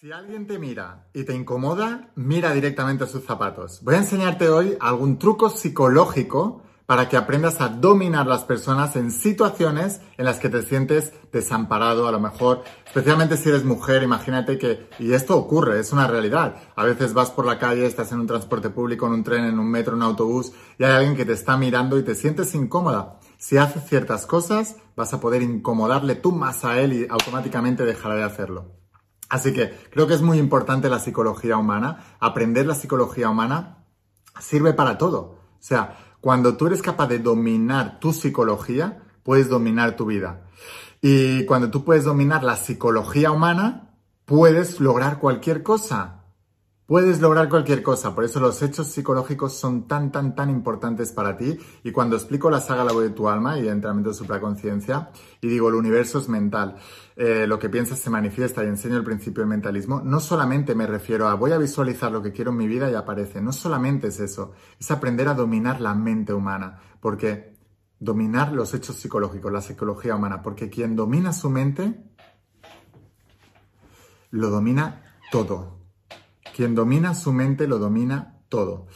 Si alguien te mira y te incomoda, mira directamente sus zapatos. Voy a enseñarte hoy algún truco psicológico para que aprendas a dominar las personas en situaciones en las que te sientes desamparado, a lo mejor, especialmente si eres mujer, imagínate que, y esto ocurre, es una realidad. A veces vas por la calle, estás en un transporte público, en un tren, en un metro, en un autobús, y hay alguien que te está mirando y te sientes incómoda. Si haces ciertas cosas, vas a poder incomodarle tú más a él y automáticamente dejará de hacerlo. Así que creo que es muy importante la psicología humana. Aprender la psicología humana sirve para todo. O sea, cuando tú eres capaz de dominar tu psicología, puedes dominar tu vida. Y cuando tú puedes dominar la psicología humana, puedes lograr cualquier cosa. Puedes lograr cualquier cosa, por eso los hechos psicológicos son tan, tan, tan importantes para ti. Y cuando explico la saga La voz de tu alma y el entrenamiento de supraconciencia, y digo el universo es mental, eh, lo que piensas se manifiesta y enseño el principio del mentalismo, no solamente me refiero a voy a visualizar lo que quiero en mi vida y aparece, no solamente es eso, es aprender a dominar la mente humana, porque dominar los hechos psicológicos, la psicología humana, porque quien domina su mente, lo domina todo. Quien domina su mente lo domina todo.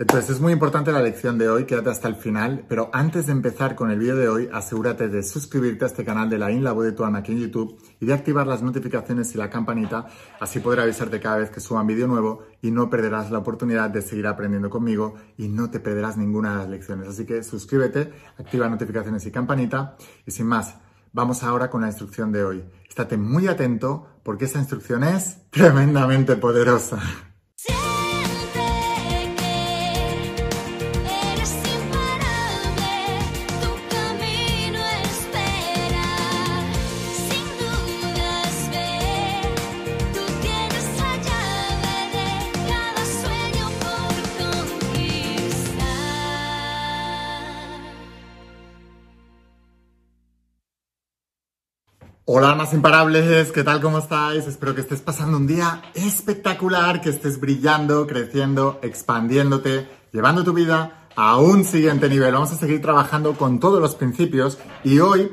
Entonces es muy importante la lección de hoy, quédate hasta el final, pero antes de empezar con el vídeo de hoy, asegúrate de suscribirte a este canal de la In La Voz de tu Alma aquí en YouTube y de activar las notificaciones y la campanita, así podré avisarte cada vez que suba un vídeo nuevo y no perderás la oportunidad de seguir aprendiendo conmigo y no te perderás ninguna de las lecciones. Así que suscríbete, activa notificaciones y campanita y sin más, vamos ahora con la instrucción de hoy. Estate muy atento porque esa instrucción es tremendamente poderosa. Hola, almas imparables, ¿qué tal? ¿Cómo estáis? Espero que estés pasando un día espectacular, que estés brillando, creciendo, expandiéndote, llevando tu vida a un siguiente nivel. Vamos a seguir trabajando con todos los principios y hoy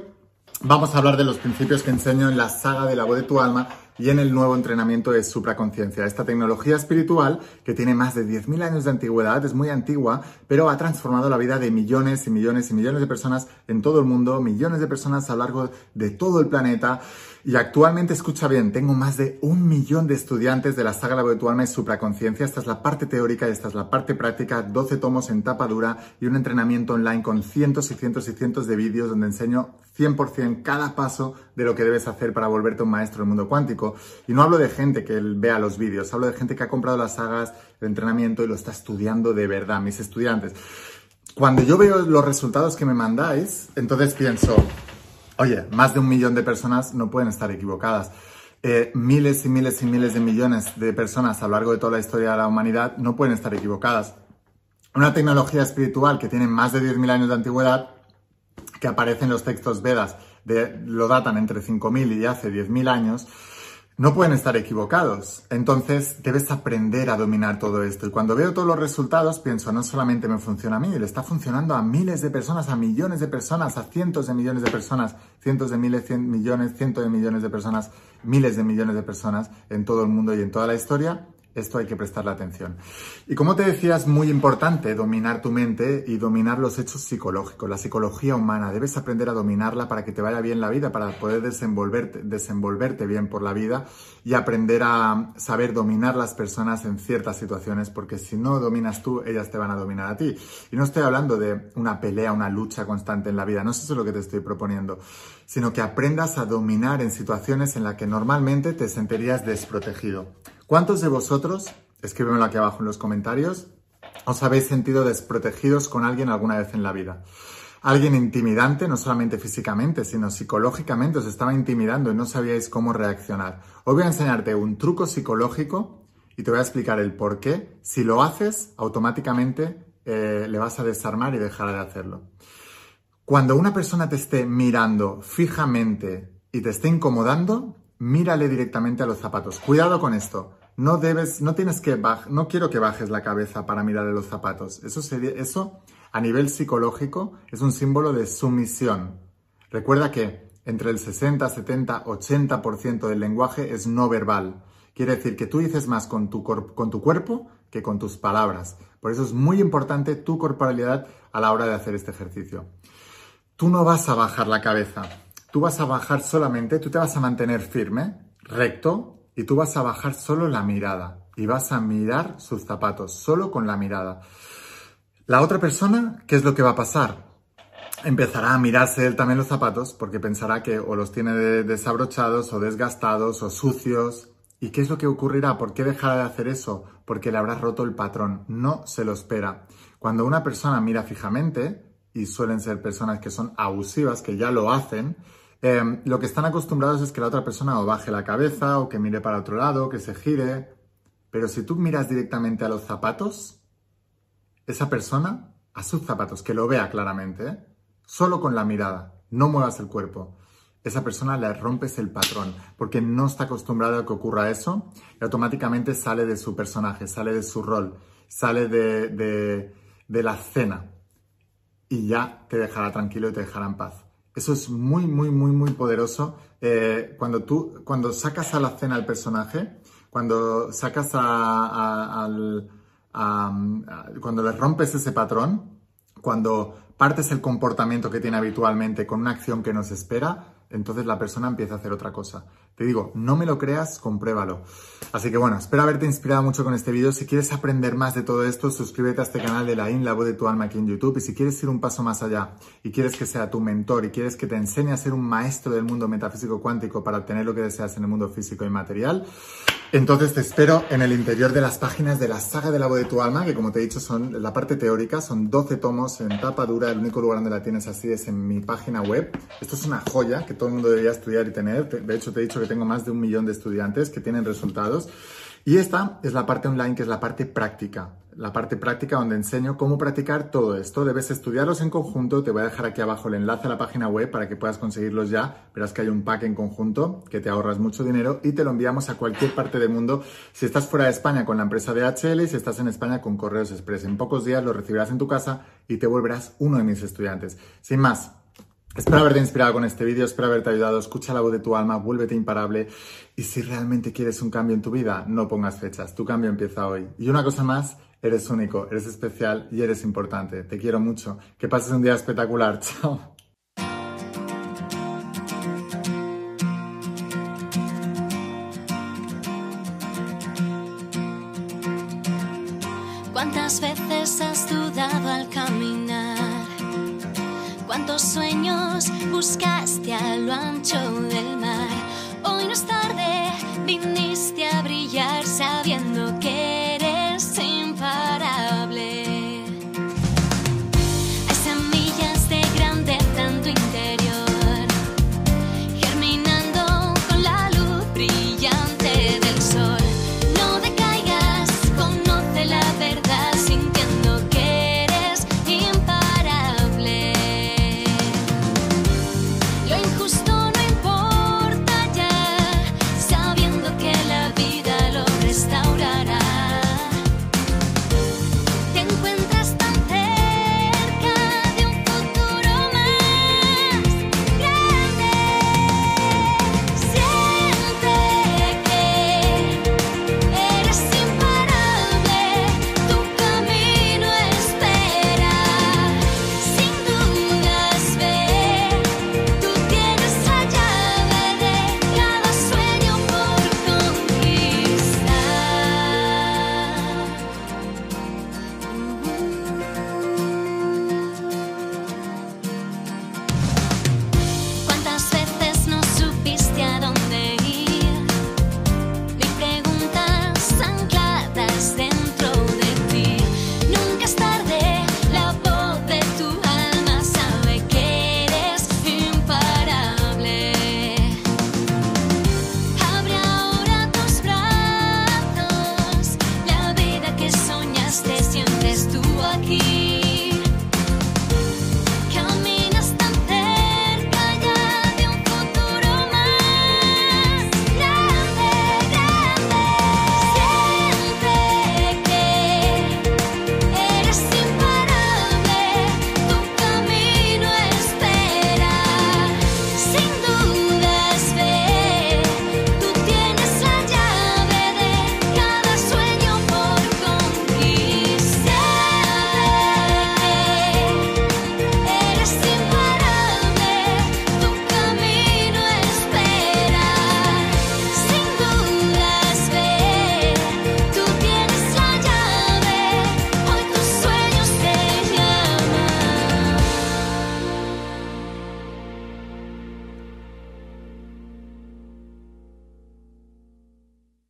vamos a hablar de los principios que enseño en la saga de la voz de tu alma y en el nuevo entrenamiento de supraconciencia. Esta tecnología espiritual, que tiene más de 10.000 años de antigüedad, es muy antigua, pero ha transformado la vida de millones y millones y millones de personas en todo el mundo, millones de personas a lo largo de todo el planeta. Y actualmente, escucha bien, tengo más de un millón de estudiantes de la saga La tu alma y supraconciencia. Esta es la parte teórica y esta es la parte práctica, 12 tomos en tapa dura y un entrenamiento online con cientos y cientos y cientos de vídeos donde enseño 100% cada paso de lo que debes hacer para volverte un maestro del mundo cuántico. Y no hablo de gente que vea los vídeos, hablo de gente que ha comprado las sagas, de entrenamiento y lo está estudiando de verdad, mis estudiantes. Cuando yo veo los resultados que me mandáis, entonces pienso, Oye, más de un millón de personas no pueden estar equivocadas. Eh, miles y miles y miles de millones de personas a lo largo de toda la historia de la humanidad no pueden estar equivocadas. Una tecnología espiritual que tiene más de 10.000 años de antigüedad, que aparece en los textos Vedas, lo datan entre 5.000 y hace 10.000 años, no pueden estar equivocados. Entonces debes aprender a dominar todo esto. Y cuando veo todos los resultados, pienso, no solamente me funciona a mí, le está funcionando a miles de personas, a millones de personas, a cientos de millones de personas, cientos de miles, cien millones, cientos de millones de personas, miles de millones de personas en todo el mundo y en toda la historia. Esto hay que prestarle atención. Y como te decía, es muy importante dominar tu mente y dominar los hechos psicológicos, la psicología humana. Debes aprender a dominarla para que te vaya bien la vida, para poder desenvolverte, desenvolverte bien por la vida y aprender a saber dominar las personas en ciertas situaciones, porque si no dominas tú, ellas te van a dominar a ti. Y no estoy hablando de una pelea, una lucha constante en la vida, no es eso lo que te estoy proponiendo, sino que aprendas a dominar en situaciones en las que normalmente te sentirías desprotegido. ¿Cuántos de vosotros, escríbemelo aquí abajo en los comentarios, os habéis sentido desprotegidos con alguien alguna vez en la vida? Alguien intimidante, no solamente físicamente, sino psicológicamente os estaba intimidando y no sabíais cómo reaccionar. Hoy voy a enseñarte un truco psicológico y te voy a explicar el por qué. Si lo haces, automáticamente eh, le vas a desarmar y dejará de hacerlo. Cuando una persona te esté mirando fijamente y te esté incomodando, mírale directamente a los zapatos. Cuidado con esto. No debes, no tienes que no quiero que bajes la cabeza para mirarle los zapatos. Eso sería, eso a nivel psicológico es un símbolo de sumisión. Recuerda que entre el 60, 70, 80% del lenguaje es no verbal Quiere decir que tú dices más con tu, con tu cuerpo que con tus palabras. Por eso es muy importante tu corporalidad a la hora de hacer este ejercicio. Tú no vas a bajar la cabeza, tú vas a bajar solamente, tú te vas a mantener firme, recto, y tú vas a bajar solo la mirada y vas a mirar sus zapatos, solo con la mirada. La otra persona, ¿qué es lo que va a pasar? Empezará a mirarse él también los zapatos porque pensará que o los tiene desabrochados o desgastados o sucios. ¿Y qué es lo que ocurrirá? ¿Por qué dejará de hacer eso? Porque le habrá roto el patrón. No se lo espera. Cuando una persona mira fijamente, y suelen ser personas que son abusivas, que ya lo hacen, Em, lo que están acostumbrados es que la otra persona o baje la cabeza o que mire para otro lado, que se gire. Pero si tú miras directamente a los zapatos, esa persona, a sus zapatos, que lo vea claramente, ¿eh? solo con la mirada, no muevas el cuerpo. Esa persona le rompes el patrón porque no está acostumbrada a que ocurra eso y automáticamente sale de su personaje, sale de su rol, sale de, de la cena y ya te dejará tranquilo y te dejará en paz. Eso es muy, muy, muy, muy poderoso. Eh, cuando tú, cuando sacas a la cena al personaje, cuando sacas a, al, cuando le rompes ese patrón, cuando partes el comportamiento que tiene habitualmente con una acción que nos espera, entonces la persona empieza a hacer otra cosa. Te digo, no me lo creas, compruébalo. Así que bueno, espero haberte inspirado mucho con este vídeo. Si quieres aprender más de todo esto, suscríbete a este canal de la IN, la voz de tu alma aquí en YouTube. Y si quieres ir un paso más allá y quieres que sea tu mentor y quieres que te enseñe a ser un maestro del mundo metafísico cuántico para obtener lo que deseas en el mundo físico y material, entonces te espero en el interior de las páginas de la saga de la voz de tu alma, que como te he dicho son la parte teórica, son 12 tomos en tapa dura, el único lugar donde la tienes así es en mi página web. Esto es una joya que todo el mundo debería estudiar y tener. De hecho, te he dicho que tengo más de un millón de estudiantes que tienen resultados. Y esta es la parte online, que es la parte práctica. La parte práctica donde enseño cómo practicar todo esto. Debes estudiarlos en conjunto. Te voy a dejar aquí abajo el enlace a la página web para que puedas conseguirlos ya. Verás que hay un pack en conjunto que te ahorras mucho dinero y te lo enviamos a cualquier parte del mundo. Si estás fuera de España con la empresa DHL y si estás en España con Correos Express. En pocos días lo recibirás en tu casa y te volverás uno de mis estudiantes. Sin más, Espero haberte inspirado con este vídeo, espero haberte ayudado. Escucha la voz de tu alma, vuélvete imparable. Y si realmente quieres un cambio en tu vida, no pongas fechas. Tu cambio empieza hoy. Y una cosa más, eres único, eres especial y eres importante. Te quiero mucho. Que pases un día espectacular. Chao. ¿Cuántas veces has dudado al caminar? cuántos sueños buscaste a lo ancho del mar. Hoy no es tarde, viniste a brillar sabiendo que